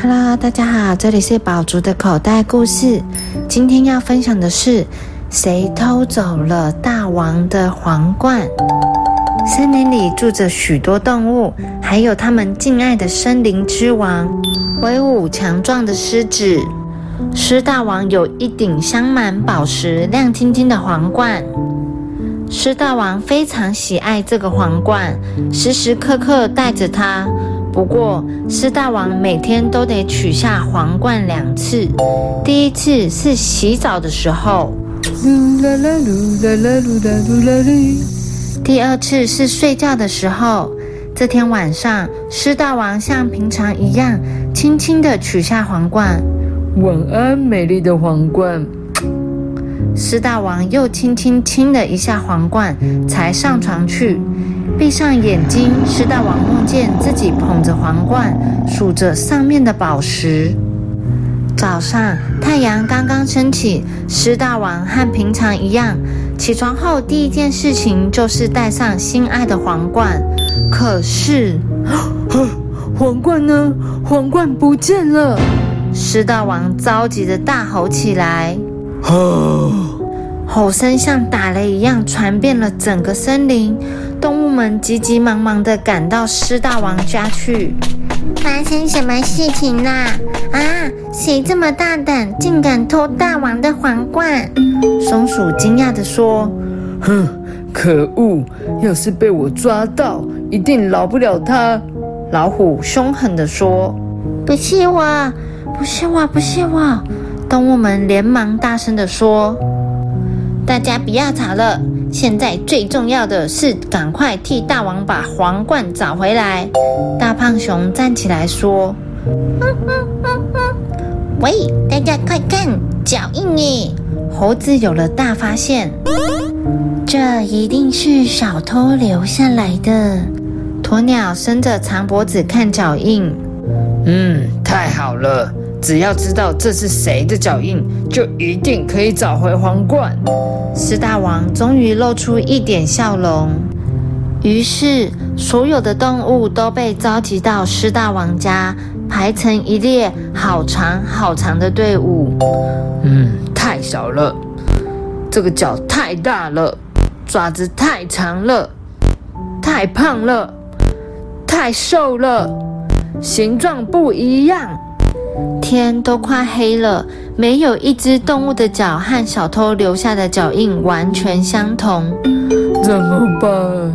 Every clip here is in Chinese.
Hello，大家好，这里是宝竹的口袋故事。今天要分享的是，谁偷走了大王的皇冠？森林里住着许多动物，还有他们敬爱的森林之王——威武强壮的狮子。狮大王有一顶镶满宝石、亮晶晶的皇冠。狮大王非常喜爱这个皇冠，时时刻刻带着它。不过，狮大王每天都得取下皇冠两次。第一次是洗澡的时候，第二次是睡觉的时候。这天晚上，狮大王像平常一样，轻轻地取下皇冠。晚安，美丽的皇冠。狮大王又轻轻亲了一下皇冠，才上床去。闭上眼睛，狮大王梦见自己捧着皇冠，数着上面的宝石。早上，太阳刚刚升起，狮大王和平常一样，起床后第一件事情就是戴上心爱的皇冠。可是，皇冠呢？皇冠不见了！狮大王着急的大吼起来。吼声像打雷一样传遍了整个森林，动物们急急忙忙的赶到狮大王家去。发生什么事情啦？啊，谁这么大胆，竟敢偷大王的皇冠？松鼠惊讶的说：“哼，可恶！要是被我抓到，一定饶不了他。”老虎凶狠的说：“不是我，不是我，不是我！”动物们连忙大声的说。大家不要吵了，现在最重要的是赶快替大王把皇冠找回来。大胖熊站起来说：“喂，大家快看，脚印耶！”猴子有了大发现，这一定是小偷留下来的。鸵鸟伸着长脖子看脚印，嗯，太好了。只要知道这是谁的脚印，就一定可以找回皇冠。狮大王终于露出一点笑容。于是，所有的动物都被召集到狮大王家，排成一列好长好长的队伍。嗯，太小了，这个脚太大了，爪子太长了，太胖了，太瘦了，形状不一样。天都快黑了，没有一只动物的脚和小偷留下的脚印完全相同，怎么办？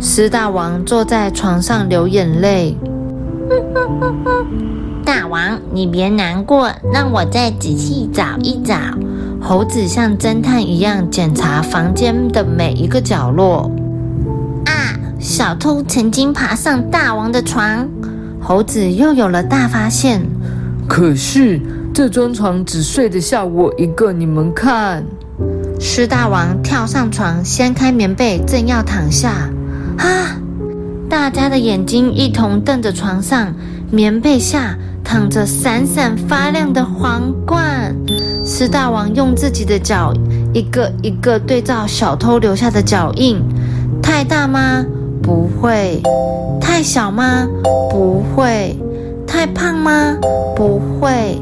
狮大王坐在床上流眼泪。大王，你别难过，让我再仔细找一找。猴子像侦探一样检查房间的每一个角落。啊，小偷曾经爬上大王的床。猴子又有了大发现。可是这张床只睡得下我一个，你们看。狮大王跳上床，掀开棉被，正要躺下，啊！大家的眼睛一同瞪着床上，棉被下躺着闪闪发亮的皇冠。狮大王用自己的脚一个一个对照小偷留下的脚印，太大吗？不会。太小吗？不会。太胖吗？不会。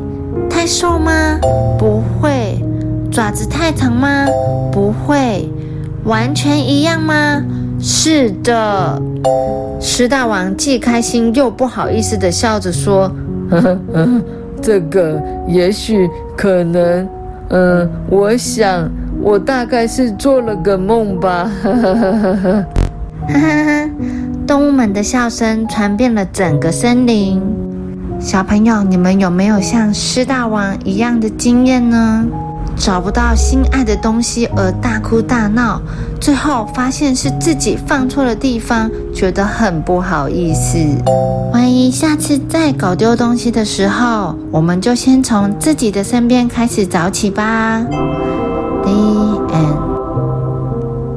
太瘦吗？不会。爪子太长吗？不会。完全一样吗？是的。狮大王既开心又不好意思的笑着说：“呵呵，这个也许可能……嗯，我想我大概是做了个梦吧。”呵呵呵呵呵。哈哈哈！动物们的笑声传遍了整个森林。小朋友，你们有没有像狮大王一样的经验呢？找不到心爱的东西而大哭大闹，最后发现是自己放错了地方，觉得很不好意思。万一下次再搞丢东西的时候，我们就先从自己的身边开始找起吧。第一。